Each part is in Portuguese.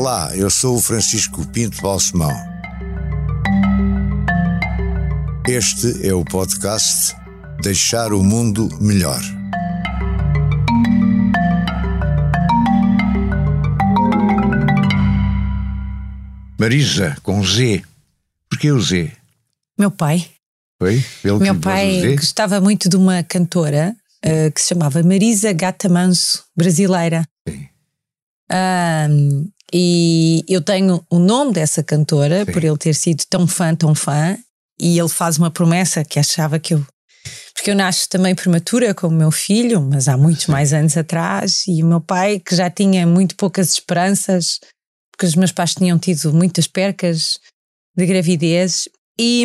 Olá, eu sou o Francisco Pinto Balsemão. Este é o podcast Deixar o Mundo Melhor. Marisa, com Z. Porquê o Z? Meu pai. Foi? Ele Meu pai gostava muito de uma cantora uh, que se chamava Marisa Gata Manso, brasileira. Sim. Um, e eu tenho o nome dessa cantora Sim. por ele ter sido tão fã, tão fã, e ele faz uma promessa que achava que eu. Porque eu nasço também prematura como meu filho, mas há muitos mais anos atrás, e o meu pai, que já tinha muito poucas esperanças, porque os meus pais tinham tido muitas percas de gravidez, e,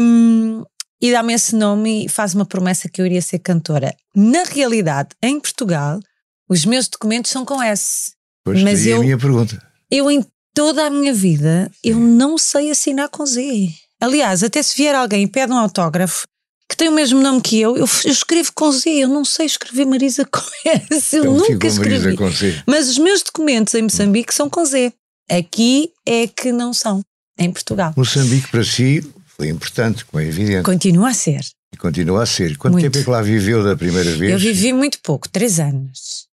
e dá-me esse nome e faz uma promessa que eu iria ser cantora. Na realidade, em Portugal, os meus documentos são com S. Pois, mas daí eu- a minha pergunta. Eu, em toda a minha vida, eu não sei assinar com Z. Aliás, até se vier alguém e pede um autógrafo que tem o mesmo nome que eu, eu, eu escrevo com Z. Eu não sei escrever Marisa com S. Eu Então nunca escrevi. Mas os meus documentos em Moçambique são com Z. Aqui é que não são, em Portugal. Moçambique para si foi importante, como é evidente. Continua a ser. E continua a ser. Quanto Muito. tempo é que lá viveu da primeira vez? Eu vivi muito pouco, três anos.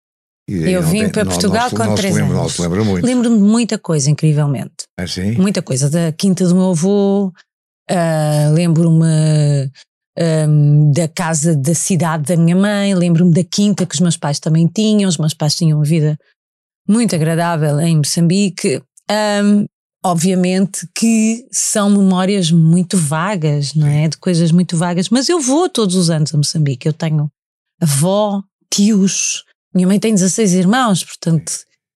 Eu vim para Portugal com não se três lembra, Não anos. se lembra muito. Lembro-me de muita coisa, incrivelmente. Assim? muita coisa da quinta do meu avô. ah, lembro-me ahm, da casa da cidade da minha mãe, lembro-me da quinta que os meus pais também tinham. Os meus pais tinham uma vida muito agradável em Moçambique. Ahm, obviamente que são memórias muito vagas, não é? De coisas muito vagas, mas eu vou todos os anos a Moçambique. Eu tenho avó, tios. Minha mãe tem 16 irmãos, portanto,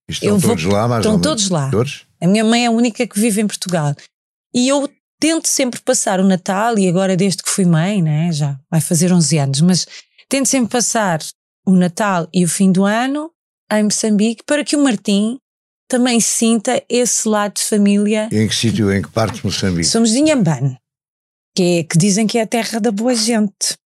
Estão eu vou- todos lá, mais estão ou menos? todos lá. Todos? A minha mãe é a única que vive em Portugal. E eu tento sempre passar o Natal, e agora desde que fui mãe, né, já vai fazer 11 anos, mas tento sempre passar o Natal e o fim do ano em Moçambique para que o Martim também sinta esse lado de família. Em que sítio, em que parte de Moçambique? Somos de Inhambane, que, é, que dizem que é a terra da boa gente.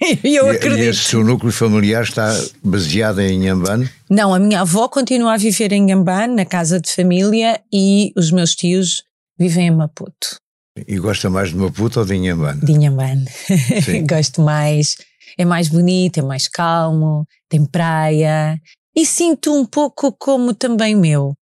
E eu acredito. E esse seu núcleo familiar está baseado em Inhambane? Não, a minha avó continua a viver em Inhambane, na casa de família, e os meus tios vivem em Maputo. E gosta mais de Maputo ou de Inhambane? de Inhambane. Sim. Gosto mais, é mais bonito, é mais calmo, tem praia e sinto um pouco como também meu,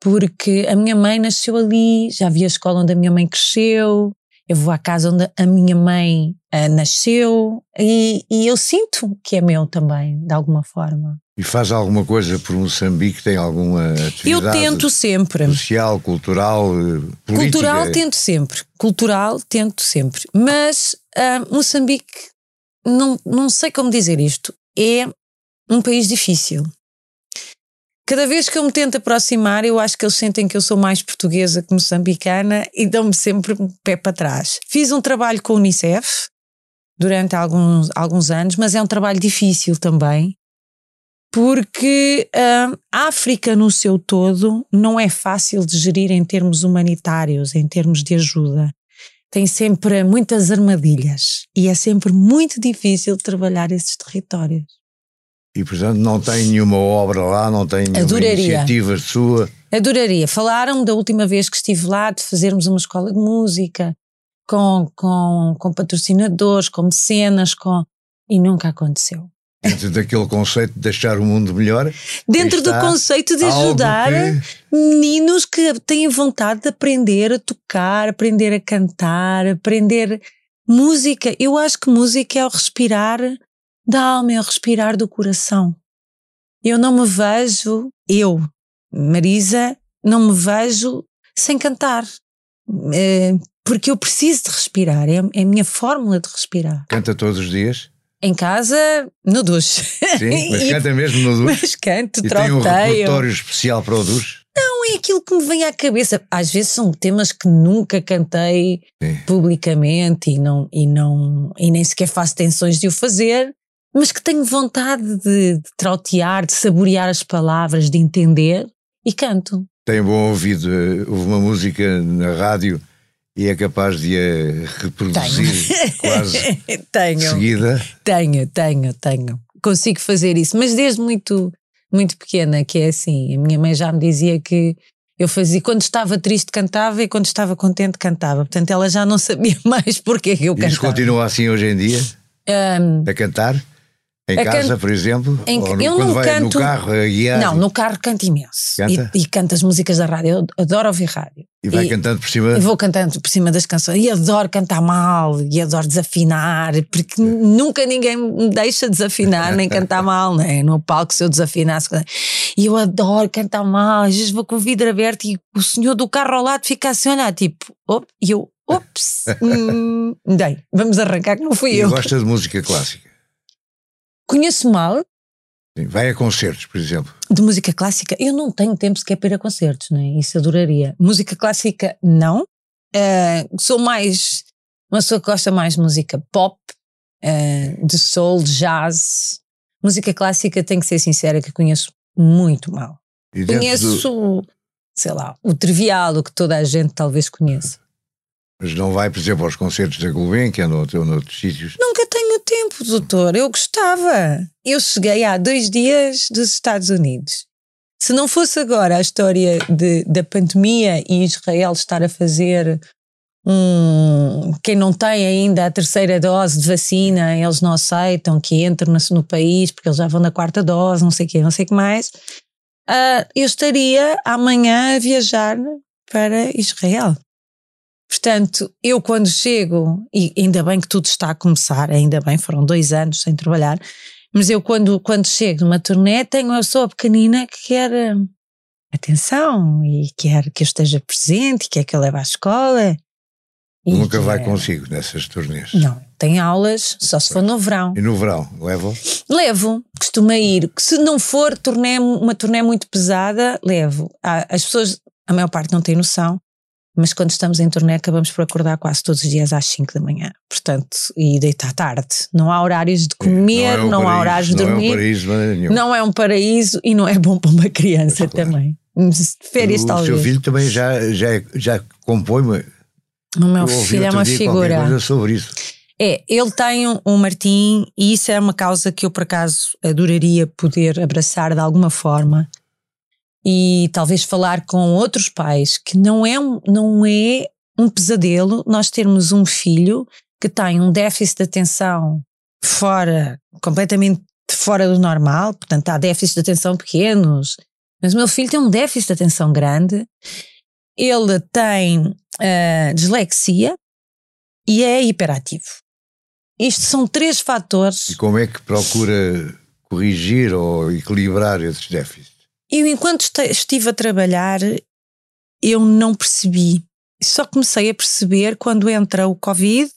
porque a minha mãe nasceu ali, já vi a escola onde a minha mãe cresceu, eu vou à casa onde a minha mãe ah, nasceu e, e eu sinto que é meu também, de alguma forma. E faz alguma coisa por Moçambique? Tem alguma atividade Eu tento sempre. social, cultural, eh, política? Cultural tento sempre, cultural tento sempre, mas ah, Moçambique, não, não sei como dizer isto, é um país difícil. Cada vez que eu me tento aproximar, eu acho que eles sentem que eu sou mais portuguesa que moçambicana e dão-me sempre um pé para trás. Fiz um trabalho com a Unicef durante alguns, alguns anos, mas é um trabalho difícil também, porque ah, a África no seu todo não é fácil de gerir em termos humanitários, em termos de ajuda. Tem sempre muitas armadilhas e é sempre muito difícil trabalhar esses territórios. E portanto não tem nenhuma obra lá, não tem nenhuma Adoraria. iniciativa sua. Adoraria. Falaram da última vez que estive lá de fazermos uma escola de música com, com, com patrocinadores, com mecenas, com... e nunca aconteceu. Dentro daquele conceito de deixar o mundo melhor. Dentro do conceito de ajudar que- meninos que têm vontade de aprender a tocar, aprender a cantar, aprender música. Eu acho que música é o respirar da alma, é o respirar do coração. Eu não me vejo, eu, Marisa, não me vejo sem cantar. Eh, Porque eu preciso de respirar, é é a minha fórmula de respirar. Canta todos os dias. Em casa, no duche. Sim, mas E- canta mesmo no duche. Mas canto, E tem um troteio. repertório especial para o duche. não é aquilo que me vem à cabeça. Às vezes são temas que nunca cantei Sim. publicamente e, não, e, não, e nem sequer faço tensões de o fazer, mas que tenho vontade de, de trautear, de saborear as palavras, de entender e canto. Tem bom ouvido. eh, Houve uma música na rádio e é capaz de a reproduzir quase tenho, seguida. tenho, tenho, tenho. Consigo fazer isso, mas desde muito, muito pequena, que é assim, a minha mãe já me dizia que Eu fazia, quando estava triste cantava e quando estava contente cantava. Portanto, ela já não sabia mais porque que eu cantava. Isso continua assim hoje em dia? Um, a cantar? Em casa, por exemplo? Em, Ou no, eu quando não vai canto, no carro guiar? Não, no carro canto imenso. Canta? E, e canto as músicas da rádio. Eu adoro ouvir rádio. E vai cantando por cima? E vou cantando por cima das canções. E adoro cantar mal, e adoro desafinar, porque nunca ninguém me deixa desafinar nem cantar mal, né? No palco, se eu desafinasse. E eu adoro cantar mal. Às vezes vou com o vidro aberto e o senhor do carro ao lado fica assim, olhar, tipo, op, e eu, ops, hum, dei, vamos arrancar que não fui e eu. gosta de música clássica? Conheço mal. Sim, vai a concertos, por exemplo. De música clássica, eu não tenho tempo sequer para ir a concertos, né? isso adoraria. Música clássica, não. Uh, sou mais uma pessoa que gosta mais de música pop, uh, de soul, de jazz. Música clássica, tenho que ser sincera, que conheço muito mal. Conheço, do... sei lá, o trivial, o que toda a gente talvez conheça. Mas não vai, por exemplo, aos concertos da Gulbenkian ou, ou noutros sítios? Nunca tenho tempo, doutor. Eu gostava. Eu cheguei há dois dias dos Estados Unidos. Se não fosse agora a história de, da pandemia e Israel estar a fazer um. Quem não tem ainda a terceira dose de vacina, eles não aceitam que entre no, no país porque eles já vão na quarta dose, não sei o quê, não sei o que mais. Uh, eu estaria amanhã a viajar para Israel. Portanto, eu quando chego, e ainda bem que tudo está a começar, ainda bem, foram dois anos sem trabalhar, mas eu quando, quando chego numa turnê tenho uma pessoa pequenina que quer hum, atenção e quer que eu esteja presente, quer que eu leve à escola. Nunca vai consigo nessas turnês? Não, tem aulas, só se for no verão. E no verão, levo? Levo, costuma ir. Se não for turnê, uma turnê muito pesada, levo. As pessoas, a maior parte não tem noção, mas quando estamos em turnê acabamos por acordar quase todos os dias às 5 da manhã, portanto, e deitar tarde. Não há horários de comer, não, é um não paraíso, há horários de dormir. Não é um paraíso nenhum. Não é um paraíso e não é bom para uma criança claro. também. Férias o talvez. O seu filho também já, já, já compõe. O meu filho é uma figura. Coisa sobre isso. É, ele tem um, um Martim e isso é uma causa que eu por acaso adoraria poder abraçar de alguma forma e talvez falar com outros pais que não é um, não é um pesadelo nós termos um filho que tem um déficit de atenção fora, completamente fora do normal, portanto há déficits de atenção pequenos, mas o meu filho tem um déficit de atenção grande, ele tem uh, dislexia e é hiperativo. Isto são três fatores. E como é que procura corrigir ou equilibrar esses déficits? Eu, enquanto estive a trabalhar, eu não percebi. Só comecei a perceber quando entra o Covid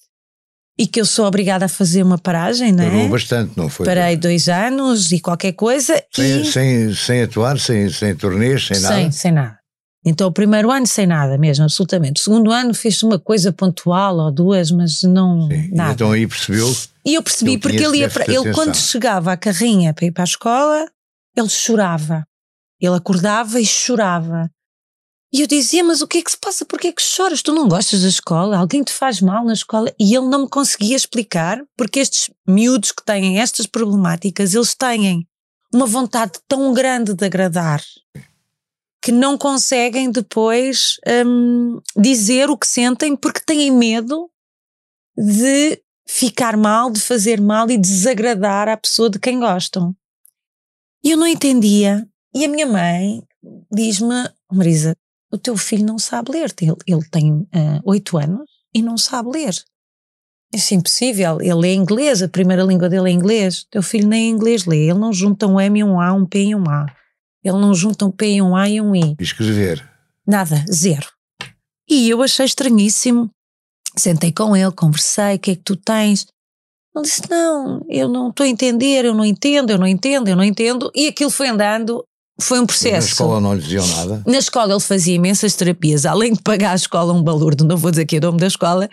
e que eu sou obrigada a fazer uma paragem, não é? Parou bastante, não foi? Parei dois anos e qualquer coisa. Sem, e... sem, sem atuar, sem, sem turnês, sem nada? Sem, sem nada. Então, o primeiro ano sem nada mesmo, absolutamente. O segundo ano fez uma coisa pontual ou duas, mas não Sim. nada. Então aí percebeu? E eu percebi porque ele ia para, ele quando chegava à carrinha para ir para a escola, ele chorava. Ele acordava e chorava. E eu dizia: Mas o que é que se passa? Porquê é que choras? Tu não gostas da escola? Alguém te faz mal na escola? E ele não me conseguia explicar porque estes miúdos que têm estas problemáticas, eles têm uma vontade tão grande de agradar que não conseguem depois hum, dizer o que sentem porque têm medo de ficar mal, de fazer mal e desagradar à pessoa de quem gostam. E eu não entendia e a minha mãe diz-me: Marisa, o teu filho não sabe ler. Ele, ele tem uh, oito uh, anos e não sabe ler. Isso é impossível. Ele é inglês, a primeira língua dele é inglês. O teu filho nem inglês lê. Ele não junta um M e um A, um P e um A. Ele não junta um P e um A e um I. Escrever? Nada, zero. E eu achei estranhíssimo. Sentei com ele, conversei: o que é que tu tens? Ele disse: Não, eu não estou a entender, eu não entendo, eu não entendo, eu não entendo. E aquilo foi andando foi um processo. Na escola não lhe diziam nada? Na escola ele fazia imensas terapias, além de pagar à escola um balúrdio, não vou dizer que é o nome da escola,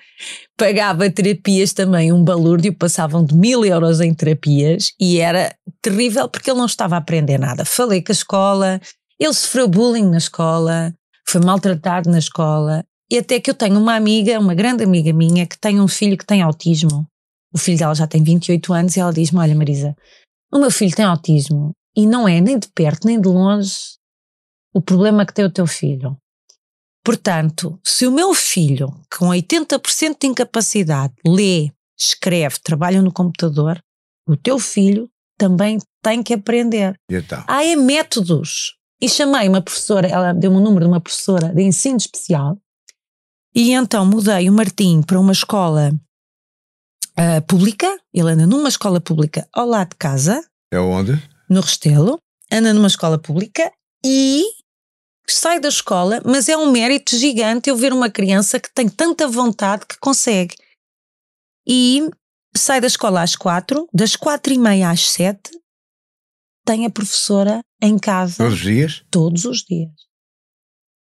pagava terapias também, um balúrdio, passavam de mil euros em terapias e era terrível porque ele não estava a aprender nada. Falei com a escola, ele sofreu bullying na escola, foi maltratado na escola e até que eu tenho uma amiga, uma grande amiga minha, que tem um filho que tem autismo. O filho dela já tem 28 anos e ela diz-me: Olha, Marisa, o meu filho tem autismo e não é nem de perto nem de longe o problema que tem o teu filho. Portanto, se o meu filho, com 80% de incapacidade, lê, escreve, trabalha no computador, o teu filho também tem que aprender. Então? Há é métodos. E chamei uma professora, ela deu-me o número de uma professora de ensino especial, e então mudei o Martim para uma escola uh, pública, ele anda numa escola pública ao lado de casa. É onde? No Restelo, anda numa escola pública e sai da escola, mas é um mérito gigante eu ver uma criança que tem tanta vontade que consegue. E sai da escola às quatro, das quatro e meia às sete, tem a professora em casa. Todos os dias? Todos os dias.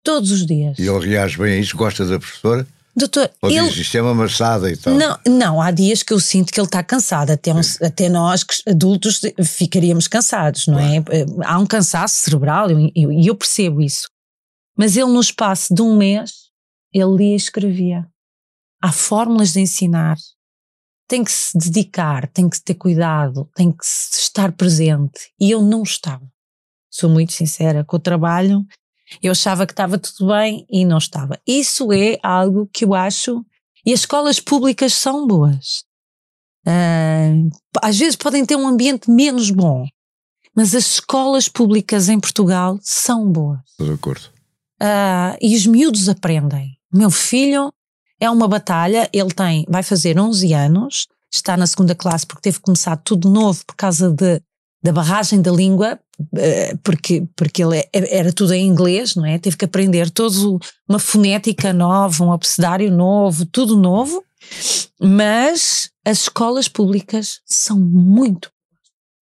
Todos os dias. E ele reage bem a isso? Gosta da professora? Doutor, Ou ele... diz isto é uma e tal? Não, não, há dias que eu sinto que ele está cansado, até, um, até nós adultos ficaríamos cansados, não é? é? Há um cansaço cerebral e eu, eu, percebo isso. Mas ele no espaço de um mês, ele lia e escrevia. Há fórmulas de ensinar. Tem que se dedicar, tem que ter cuidado, tem que estar presente. E eu não estava. Sou muito sincera, com o trabalho eu achava que estava tudo bem e não estava. Isso é algo que eu acho. E as escolas públicas são boas. Uh, às vezes podem ter um ambiente menos bom, mas as escolas públicas em Portugal são boas. Estou de acordo. Uh, e os miúdos aprendem. Meu filho é uma batalha, ele tem, vai fazer 11 anos, está na segunda classe porque teve que começar tudo novo por causa de da barragem da língua, porque, porque ele é, era tudo em inglês, não é? Teve que aprender todo uma fonética nova, um abecedário novo, tudo novo, mas as escolas públicas são muito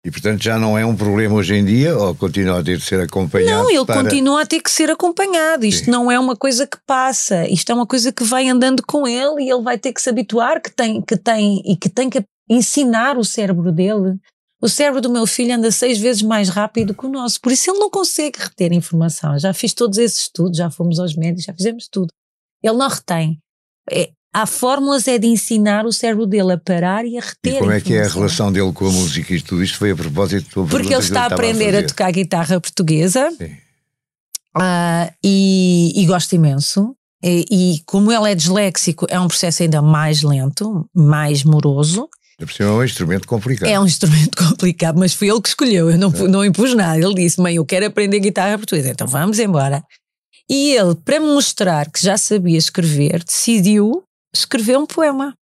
e portanto já não é um problema hoje em dia ou continua a ter de ser acompanhado? Não, ele para... continua a ter que ser acompanhado. Isto Sim. não é uma coisa que passa, isto é uma coisa que vai andando com ele e ele vai ter que se habituar que tem, que tem e que tem que ensinar o cérebro dele o cérebro do meu filho anda seis vezes mais rápido que o nosso, por isso ele não consegue reter informação. Já fiz todos esses estudos, já fomos aos médicos, já fizemos tudo. Ele não retém. É, há fórmulas é de ensinar o cérebro dele a parar e a reter. E como é que é a relação dele com a música e tudo isto foi a propósito da Porque ele está a aprender a, a, tocar guitarra portuguesa uh, e, e gosta imenso. E, e, como ele é disléxico, é um processo ainda mais lento, mais moroso. É um instrumento complicado. É um instrumento complicado, mas foi ele que escolheu, eu não, é. não impus nada. Ele disse: Mãe, eu quero aprender guitarra portuguesa, então vamos embora. E ele, para me mostrar que já sabia escrever, decidiu escrever um poema.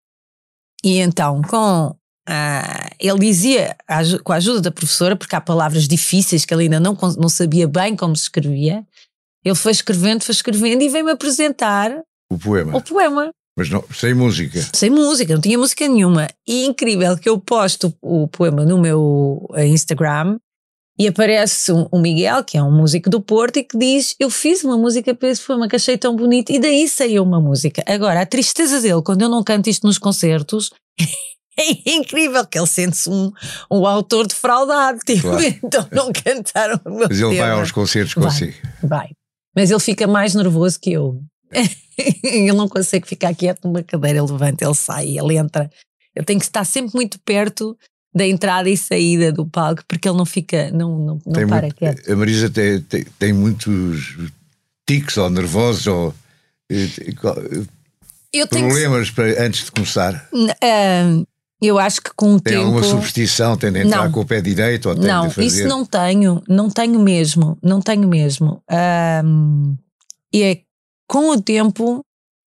E então, com ah, ele dizia, com a ajuda da professora, porque há palavras difíceis que ele ainda não, não sabia bem como se escrevia, ele foi escrevendo, foi escrevendo e veio-me apresentar o poema. O poema. Mas não, sem música. Sem música, não tinha música nenhuma. E incrível que eu posto o poema no meu eh, Instagram e aparece um, Miguel, que é um músico do Porto, e que diz: Eu fiz uma música para esse poema que achei tão bonito, e daí saiu uma música. Agora, a tristeza dele, quando eu não canto isto nos concertos, é incrível que ele sente-se um, um autor defraudado. Tipo, claro. então não cantaram o meu Mas ele tema. vai aos concertos consigo. Vai. Mas ele fica mais nervoso que eu. ele não consegue ficar quieto numa cadeira, ele levanta, ele sai, ele entra. Eu tenho que estar sempre muito perto da entrada e saída do palco, porque ele não fica, não, não, não para muito, quieto. A Marisa tem, tem, tem muitos tics ou nervosos ou eu problemas que... para, antes de começar? Uh, eu acho que com o tem tempo... Tem alguma superstição? Tem de entrar não. com o pé direito? Ou tem não, de fazer... isso não tenho, não tenho mesmo, não tenho mesmo. E é com o tempo,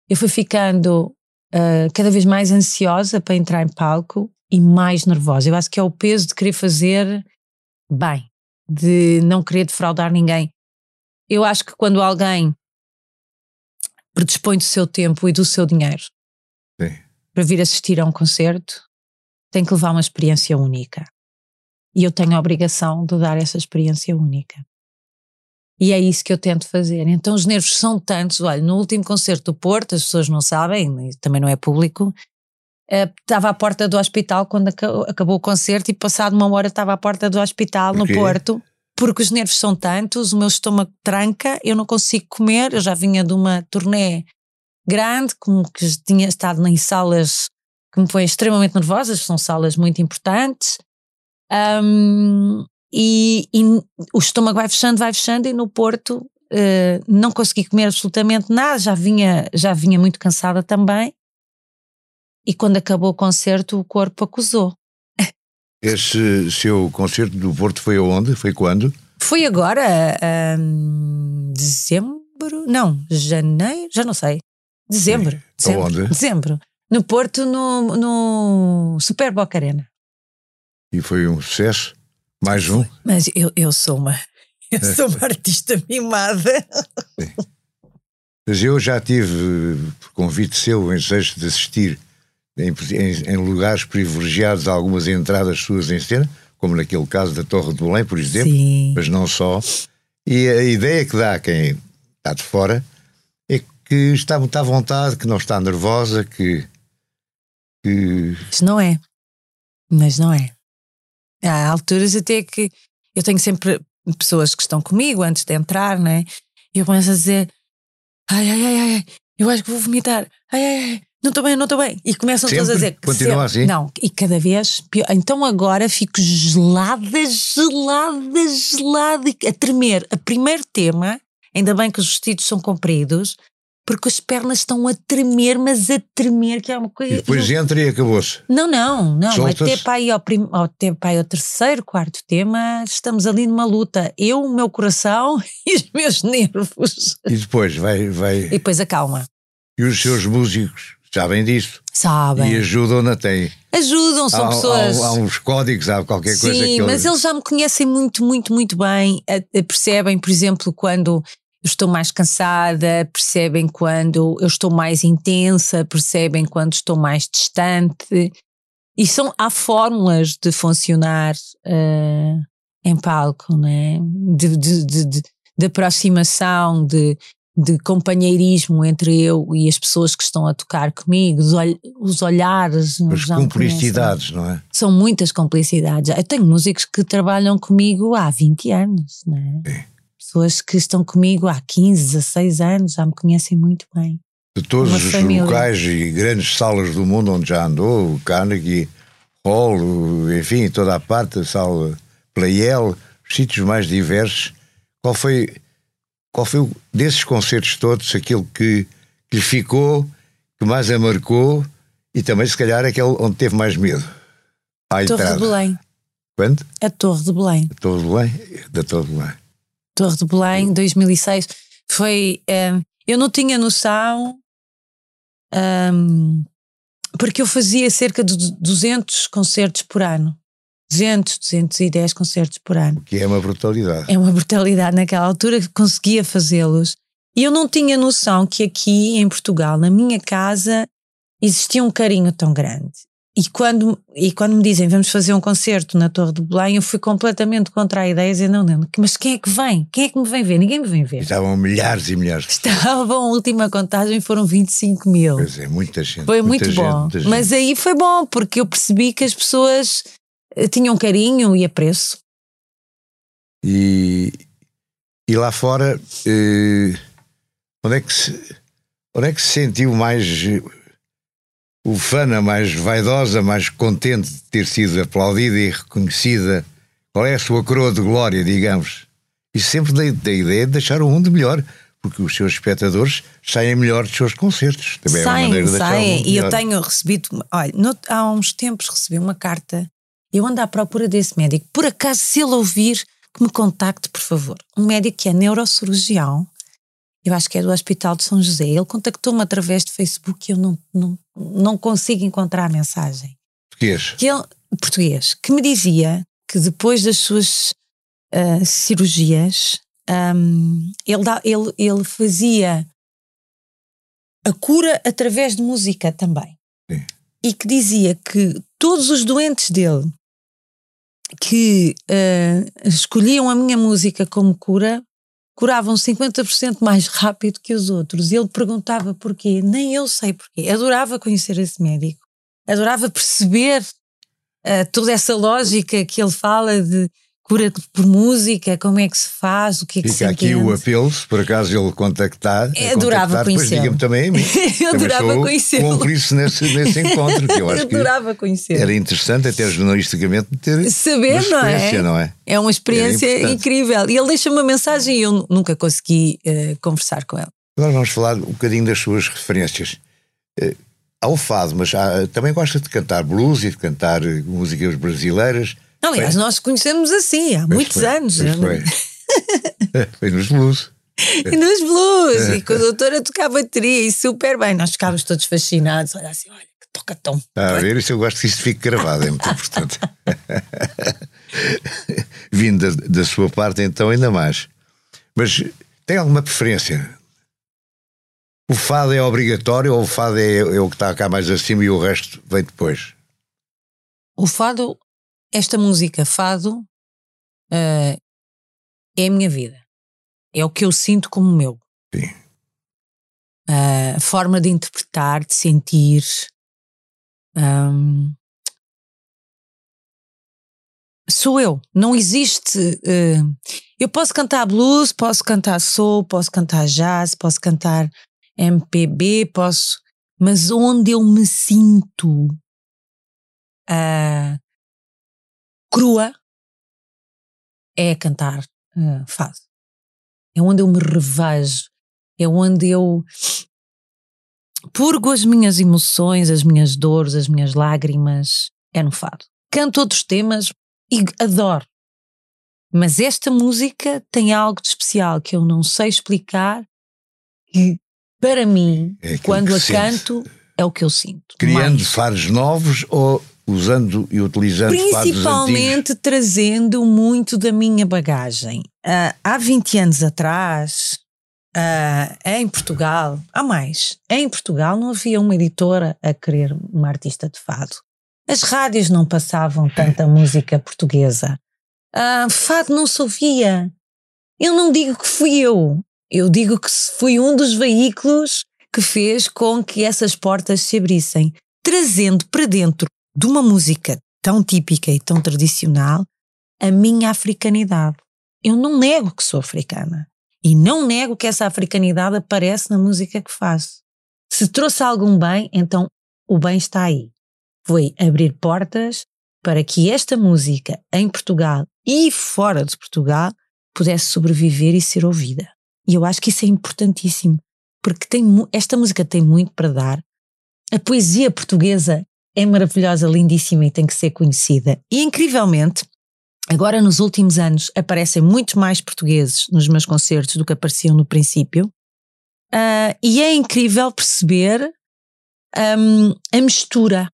eu fui ficando uh, cada vez mais ansiosa para entrar em palco e mais nervosa. Eu acho que é o peso de querer fazer bem, de não querer defraudar ninguém. Eu acho que quando alguém predispõe do seu tempo e do seu dinheiro Sim. para vir assistir a um concerto, tem que levar uma experiência única. E eu tenho a obrigação de dar essa experiência única. E é isso que eu tento fazer. Então os nervos são tantos. Olha, no último concerto do Porto, as pessoas não sabem, também não é público, uh, estava à porta do hospital quando acabou o concerto e passado uma hora estava à porta do hospital no Porto. Porque os nervos são tantos, o meu estômago tranca, eu não consigo comer. Eu já vinha de uma turnê grande, como que tinha estado em salas que me põem extremamente nervosas, são salas muito importantes. Um, e, e, o estômago vai fechando, vai fechando, e no Porto uh, não consegui comer absolutamente nada, já vinha, já vinha muito cansada também. E quando acabou o concerto, o corpo acusou. Esse seu concerto do Porto foi aonde? Foi quando? Foi agora, um, dezembro? Não, janeiro? Já não sei. Dezembro. Sim. Dezembro. Aonde? Dezembro. No Porto, no, no Super Boca Arena. E foi um sucesso? Mais um? Mas eu, eu sou uma. Eu é. sou uma artista mimada. Sim. Mas eu já tive, por convite seu, o desejo de assistir em, em, em, lugares privilegiados a algumas entradas suas em cena, como naquele caso da Torre de Belém, por exemplo, Sim. mas não só. E a ideia que dá a quem está de fora é que está muito à vontade, que não está nervosa, que. que... Mas não é. Mas não é. Há alturas até que eu tenho sempre pessoas que estão comigo antes de entrar, né? E eu começo a dizer: ai, ai, ai, ai, eu acho que vou vomitar, ai, ai, ai, não estou bem, não estou bem. E começam Sempre? todos a dizer. Continua assim? Não, e cada vez pior. Então agora fico gelada, gelada, gelada, a tremer. A primeiro tema, ainda bem que os vestidos são compridos, porque as pernas estão a tremer, mas a tremer, que é uma coisa. E depois não... entra e acabou-se. Não, não, não. Até para, aí ao prim... até para aí ao terceiro, quarto tema, estamos ali numa luta. Eu, o meu coração e os meus nervos. E depois vai. vai... E depois acalma. E os seus músicos Sabem disso. Sabem. E ajudam-na, têm. Ajudam, são há, pessoas. Há, há, uns códigos, há qualquer Sim, coisa que. Sim, mas eles já me conhecem muito, muito, muito bem. Percebem, por exemplo, quando eu estou mais cansada, percebem quando eu estou mais intensa, percebem quando estou mais distante. E são, há fórmulas de funcionar uh, em palco, né? de, de, de, de, aproximação, de, de companheirismo entre eu e as pessoas que estão a tocar comigo, os, olhares. As cumplicidades, não é? São muitas cumplicidades. Eu tenho músicos que trabalham comigo há 20 anos, não é? é. Pessoas que estão comigo há 15, 16 anos, já me conhecem muito bem. De todos Uma os família. locais e grandes salas do mundo onde já andou, o Carnegie Hall, enfim, toda a parte, a sala Playel, os sítios mais diversos, qual foi qual foi, desses concertos todos, aquele que, que lhe ficou, que mais a marcou e também, se calhar, aquele onde teve mais medo? A Torre de Belém. Quando? A Torre de Belém. A Torre de Belém? Da Torre de Belém. Torre de Belém, 2006. Foi. Um, eu não tinha noção. Um, porque eu fazia cerca de 200 concertos por ano. 200, 210 concertos por ano. Que é uma brutalidade. É uma brutalidade naquela altura que conseguia fazê-los. E eu não tinha noção que aqui em Portugal, na minha casa, existia um carinho tão grande. E quando, e quando me dizem vamos fazer um concerto na Torre de Belém, eu fui completamente contra a ideia, dizer não, não, mas quem é que vem? Quem é que me vem ver? Ninguém me vem ver. Estavam milhares e milhares. Estavam, a última contagem foram 25 mil. Pois é, muita gente. Foi muita muito gente, bom. Mas aí foi bom, porque eu percebi que as pessoas eh, tinham carinho e apreço. E, e lá fora, eh, onde, é que se, onde é que se sentiu mais ufana, mais vaidosa, mais contente de ter sido aplaudida e reconhecida? Qual é a sua coroa de glória, digamos? E sempre da, da ideia de deixar o mundo melhor, porque os seus espectadores saem melhor dos seus concertos. Também saem, é uma maneira de saem. E eu tenho recebido, olha, no, há uns tempos recebi uma carta eu ando à procura desse médico. Por acaso, se ele ouvir, que me contacte, por favor. Um médico que é neurocirurgião, eu acho que é do Hospital de São José. Ele contactou-me através de Facebook e eu não, não, não consigo encontrar a mensagem. Português? Que ele, português. Que me dizia que depois das suas uh, cirurgias, um, ele, dá, ele, ele fazia a cura através de música também. Sim. E que dizia que todos os doentes dele que uh, escolhiam a minha música como cura curavam 50% mais rápido que os outros. E ele perguntava porquê. Nem eu sei porquê. Adorava conhecer esse médico. Adorava perceber uh, toda essa lógica que ele fala de cura por música, como é que se faz, o que é que Fica se aqui o apelo, se por acaso ele contactar. É, adorava conhecê-lo. diga-me também a mim. eu adorava conhecê-lo. cúmplice nesse, nesse encontro, que eu acho eu adorava conhecê-lo. Era interessante até jornalisticamente ter Saber, uma não é? não é? É uma experiência incrível. E ele deixa uma mensagem e eu nunca consegui uh, conversar com ele. Agora vamos falar um bocadinho das suas referências. Uh, ao fado, mas há, também gosta de cantar blues e de cantar eh, músicas brasileiras. Aliás, foi? nós conhecemos assim há pois muitos foi, anos. Foi. foi nos blues. E nos blues, e com a doutora tocar bateria e super bem. Nós ficávamos todos fascinados. Olha assim, olha que toca tão. a ver, isso eu gosto que isto fique gravado, é muito importante. Vindo da, da sua parte, então, ainda mais. Mas tem alguma preferência? O fado é obrigatório ou o fado é, é, o que está cá mais acima e o resto vem depois? O fado, esta música, fado, uh, é a minha vida. É o que eu sinto como meu. Sim. Uh, a forma de interpretar, de sentir. Um, sou eu. Não existe. Uh, eu posso cantar blues, posso cantar soul, posso cantar jazz, posso cantar MPB, posso. Mas onde eu me sinto uh, crua é cantar uh, fado. É onde eu me revejo, é onde eu purgo as minhas emoções, as minhas dores, as minhas lágrimas, é no fado. Canto outros temas e adoro. Mas esta música tem algo de especial que eu não sei explicar, que para mim, é quando a canto, é o que eu sinto. Criando mais. faros novos ou usando e utilizando Principalmente trazendo muito da minha bagagem. Uh, há 20 anos atrás, uh, em Portugal, há mais, em Portugal não havia uma editora a querer uma artista de fado. As rádios não passavam tanta música portuguesa. Uh, fado não se ouvia. Eu não digo que fui eu, eu digo que fui um dos veículos que fez com que essas portas se abrissem, trazendo para dentro de uma música tão típica e tão tradicional a minha africanidade. Eu não nego que sou africana e não nego que essa africanidade aparece na música que faço. Se trouxe algum bem, então o bem está aí. Foi abrir portas para que esta música em Portugal e fora de Portugal pudesse sobreviver e ser ouvida. E eu acho que isso é importantíssimo, porque tem, esta música tem muito para dar. A poesia portuguesa é maravilhosa, lindíssima e tem que ser conhecida. E incrivelmente, agora nos últimos anos aparecem muitos mais portugueses nos meus concertos do que apareciam no princípio. Uh, e é incrível perceber um, a mistura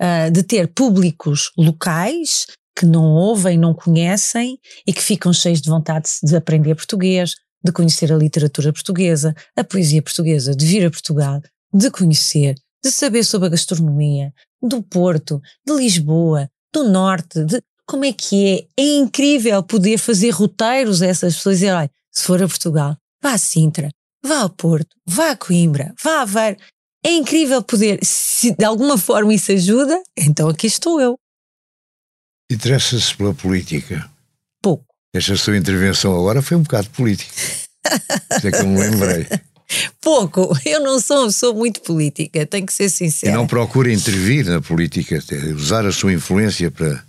uh, de ter públicos locais que não ouvem, não conhecem e que ficam cheios de vontade de aprender português, de conhecer a literatura portuguesa, a poesia portuguesa, de vir a Portugal, de conhecer, de saber sobre a gastronomia, do Porto, de Lisboa, do Norte, de como é que é. É incrível poder fazer roteiros a essas pessoas e dizer, olha, se for a Portugal, vá a Sintra, vá ao Porto, vá a Coimbra, vá a Aveiro. É incrível poder, se de alguma forma isso ajuda, então aqui estou eu. Interessa-se pela política? Pouco. Esta sua intervenção agora foi um bocado política. Isso é que eu me lembrei. Pouco. Eu não sou, sou muito política, tenho que ser sincera. E não procura intervir na política, usar a sua influência para,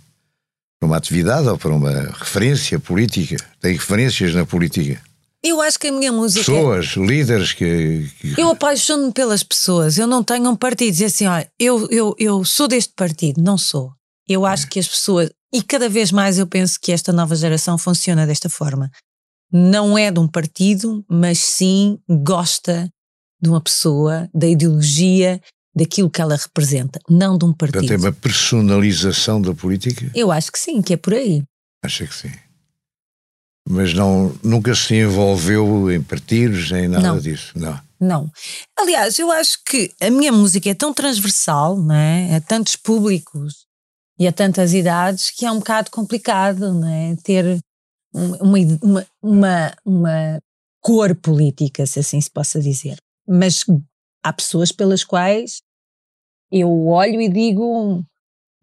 uma atividade ou para uma referência política. Tem referências na política. Eu acho que a minha música. Pessoas, líderes que. que... Eu apaixono-me pelas pessoas. Eu não tenho um partido. Dizer assim, olha, eu, eu, eu sou deste partido. Não sou. Eu acho que as pessoas. E cada vez mais eu penso que esta nova geração funciona desta forma. Não é de um partido, mas sim gosta de uma pessoa, da ideologia, daquilo que ela representa, não de um partido. Portanto, é uma personalização da política? Eu acho que sim, que é por aí. Acho que sim. Mas não, nunca se envolveu em partidos, nem nada não. disso, não. Não. Aliás, eu acho que a minha música é tão transversal, não é? A tantos públicos e a tantas idades que é um bocado complicado né? ter uma, uma, uma, uma cor política, se assim se possa dizer. Mas há pessoas pelas quais eu olho e digo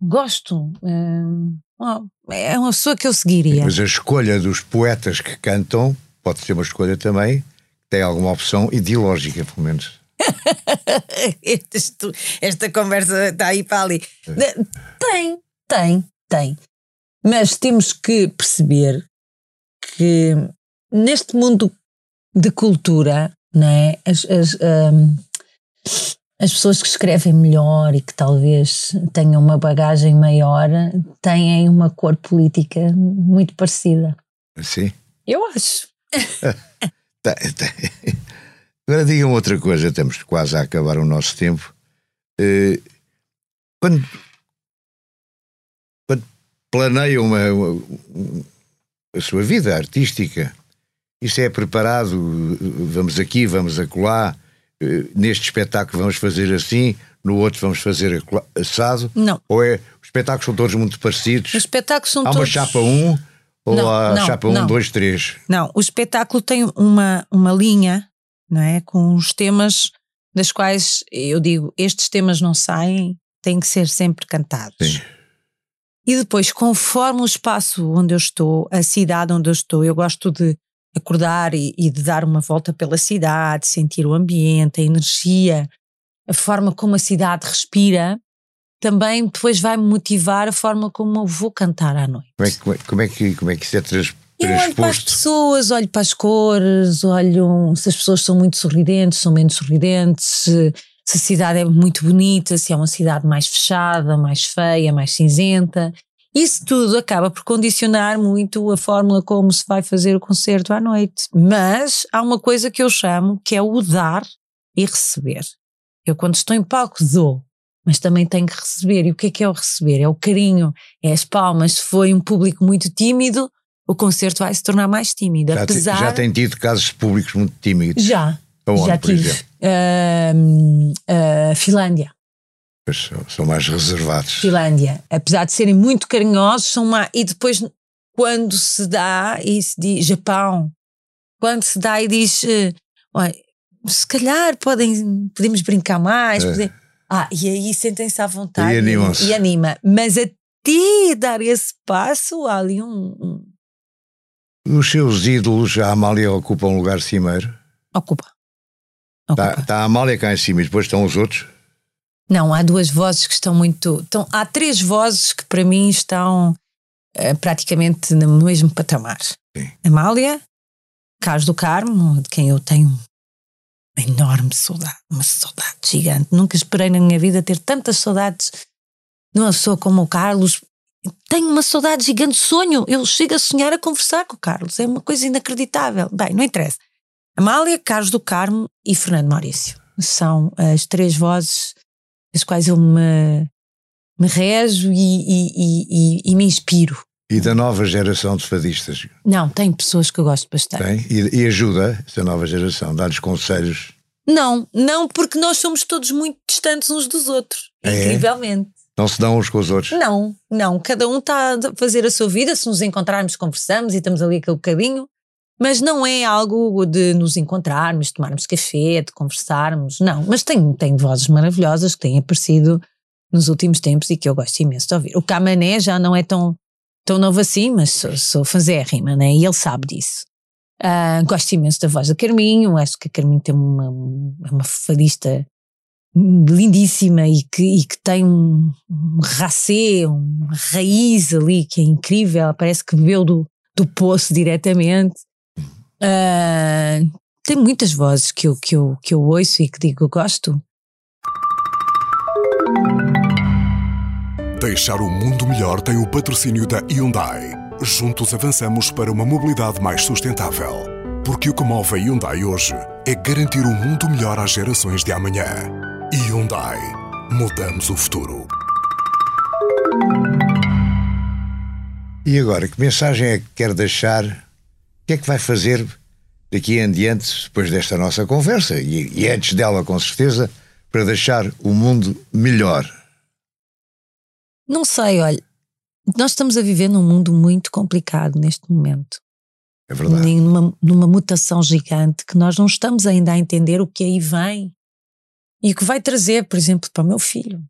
gosto, hum, é uma pessoa que eu seguiria. Mas a escolha dos poetas que cantam pode ser uma escolha também, tem alguma opção ideológica, pelo menos. Esta conversa está aí para ali. Tem, tem, tem. Mas temos que perceber que neste mundo de cultura, não é? As, as, um, as pessoas que escrevem melhor e que talvez tenham uma bagagem maior têm uma cor política muito parecida. Sim. Eu acho. Agora digam outra coisa, estamos quase a acabar o nosso tempo. Uh, quando, quando planeiam uma, uma, a sua vida artística, isso é preparado, vamos aqui, vamos acolá, uh, neste espetáculo vamos fazer assim, no outro vamos fazer assado? Não. Ou é, os espetáculos são todos muito parecidos? Os espetáculos são há todos... uma chapa 1 um, ou não, há não, chapa 1, 2, 3? Não, o espetáculo tem uma, uma linha não é? Com os temas das quais eu digo, estes temas não saem, têm que ser sempre cantados. Sim. E depois, conforme o espaço onde eu estou, a cidade onde eu estou, eu gosto de acordar e, e de dar uma volta pela cidade, sentir o ambiente, a energia, a forma como a cidade respira, também depois vai-me motivar a forma como eu vou cantar à noite. Como é que, como é que, como é que isso é trans, eu olho para as pessoas, olho para as cores, olho se as pessoas são muito sorridentes, são menos sorridentes, se, a cidade é muito bonita, se é uma cidade mais fechada, mais feia, mais cinzenta. Isso tudo acaba por condicionar muito a fórmula como se vai fazer o concerto à noite. Mas há uma coisa que eu chamo que é o dar e receber. Eu, quando estou em palco, dou, mas também tenho que receber. E o que é que é o receber? É o carinho, é as palmas. Se foi um público muito tímido, o concerto vai se tornar mais tímido. Já, apesar... já tem tido casos públicos muito tímidos? Já. Aonde, já tive. Uh, uh, Finlândia. Pois, são mais reservados. Finlândia. Apesar de serem muito carinhosos, são mais. E depois, quando se dá e se diz Japão, quando se dá e diz. Olha, se calhar podem, podemos brincar mais. É. Poder... Ah, e aí sentem-se à vontade e, e, e anima. Mas até dar esse passo, há ali um, um os seus ídolos, a Amália ocupa um lugar cimeiro? Ocupa. Está tá a Amália cá em cima e depois estão os outros? Não, há duas vozes que estão muito. Estão, há três vozes que para mim estão uh, praticamente no mesmo patamar. Sim. Amália, Carlos do Carmo, de quem eu tenho uma enorme saudade, uma saudade gigante. Nunca esperei na minha vida ter tantas saudades de uma pessoa como o Carlos, tenho uma saudade gigante de sonho. Eu chego a sonhar a conversar com o Carlos. É uma coisa inacreditável. Bem, não interessa. Amália, Carlos do Carmo e Fernando Maurício. São as três vozes as quais eu me, me rejo e, e, e, e, me inspiro. E da nova geração de fadistas? Não, tem pessoas que eu gosto bastante. Tem? E, e ajuda essa nova geração? Dá-lhes conselhos? Não, não, porque nós somos todos muito distantes uns dos outros. É? Incrivelmente. Não se dão uns com os outros? Não, não. Cada um está a fazer a sua vida. Se nos encontrarmos, conversamos e estamos ali aquele bocadinho. Mas não é algo de nos encontrarmos, tomarmos café, de conversarmos. Não. Mas tem, tem vozes maravilhosas que têm aparecido nos últimos tempos e que eu gosto imenso de ouvir. O Camané já não é tão, tão novo assim, mas sou, sou fazérrima, né? E ele sabe disso. Uh, gosto imenso da voz da Carminho. Acho que a Carminho tem uma, uma fadista lindíssima e que, e que tem um, um racê, uma raiz ali que é incrível, parece que bebeu do, do poço diretamente. Uh, tem muitas vozes que eu, que, eu, que eu ouço e que digo gosto. Deixar o mundo melhor tem o patrocínio da Hyundai. Juntos avançamos para uma mobilidade mais sustentável. Porque o que move a Hyundai hoje é garantir um mundo melhor às gerações de amanhã. Hyundai. Mudamos o futuro. E agora, que mensagem é que quer deixar? O que é que vai fazer daqui em diante, depois desta nossa conversa, e, e antes dela, com certeza, para deixar o mundo melhor? Não sei, olha. Nós estamos a viver num mundo muito complicado neste momento. É verdade. Numa, numa mutação gigante que nós não estamos ainda a entender o que aí vem e o que vai trazer, por exemplo, para o meu filho.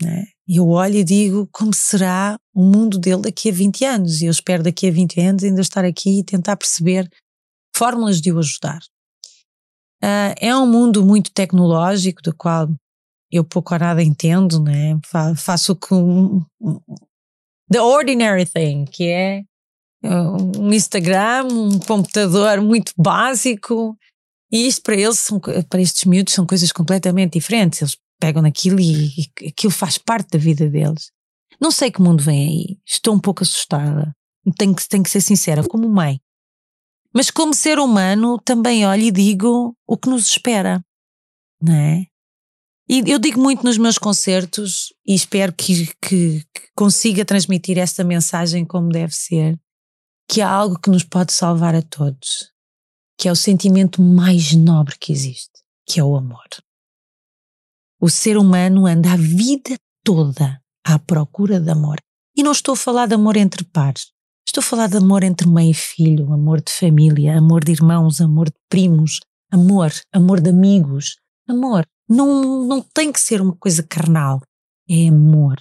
Né? Eu olho e digo como será o mundo dele daqui a 20 anos. E eu espero daqui a 20 anos ainda estar aqui e tentar perceber fórmulas de o ajudar. Uh, é um mundo muito tecnológico, do qual eu pouco ou nada entendo, né? faço com the ordinary thing, que é um Instagram, um computador muito básico, e isto para eles, são, para estes miúdos, são coisas completamente diferentes. Eles pegam naquilo e, e aquilo faz parte da vida deles. Não sei que mundo vem aí. Estou um pouco assustada. Tenho que, tenho que ser sincera, como mãe. Mas como ser humano, também olho e digo o que nos espera, não é? E eu digo muito nos meus concertos e espero que, que, que consiga transmitir esta mensagem como deve ser, que há algo que nos pode salvar a todos, que é o sentimento mais nobre que existe, que é o amor. O ser humano anda a vida toda à procura de amor. E não estou a falar de amor entre pares. Estou a falar de amor entre mãe e filho, amor de família, amor de irmãos, amor de primos, amor, amor de amigos. Amor não, não tem que ser uma coisa carnal, é amor.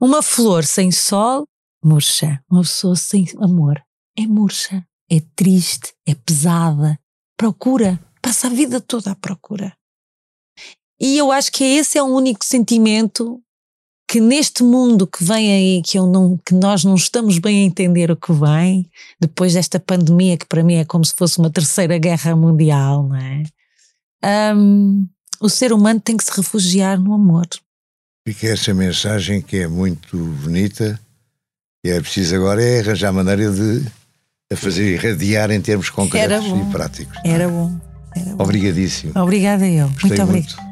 Uma flor sem sol, murcha. Uma pessoa sem amor é murcha, é triste, é pesada. Procura, passa a vida toda à procura. E eu acho que esse é o único sentimento que neste mundo que vem aí, que, eu não, que nós não estamos bem a entender o que vem, depois desta pandemia, que para mim é como se fosse uma terceira guerra mundial, não é? Um, o ser humano tem que se refugiar no amor. Fica essa mensagem que é muito bonita e é preciso agora é arranjar maneira de a fazer irradiar em termos concretos e práticos. É? Era bom. Era bom. Obrigadíssimo. Obrigada eu. Gostei muito obrigada.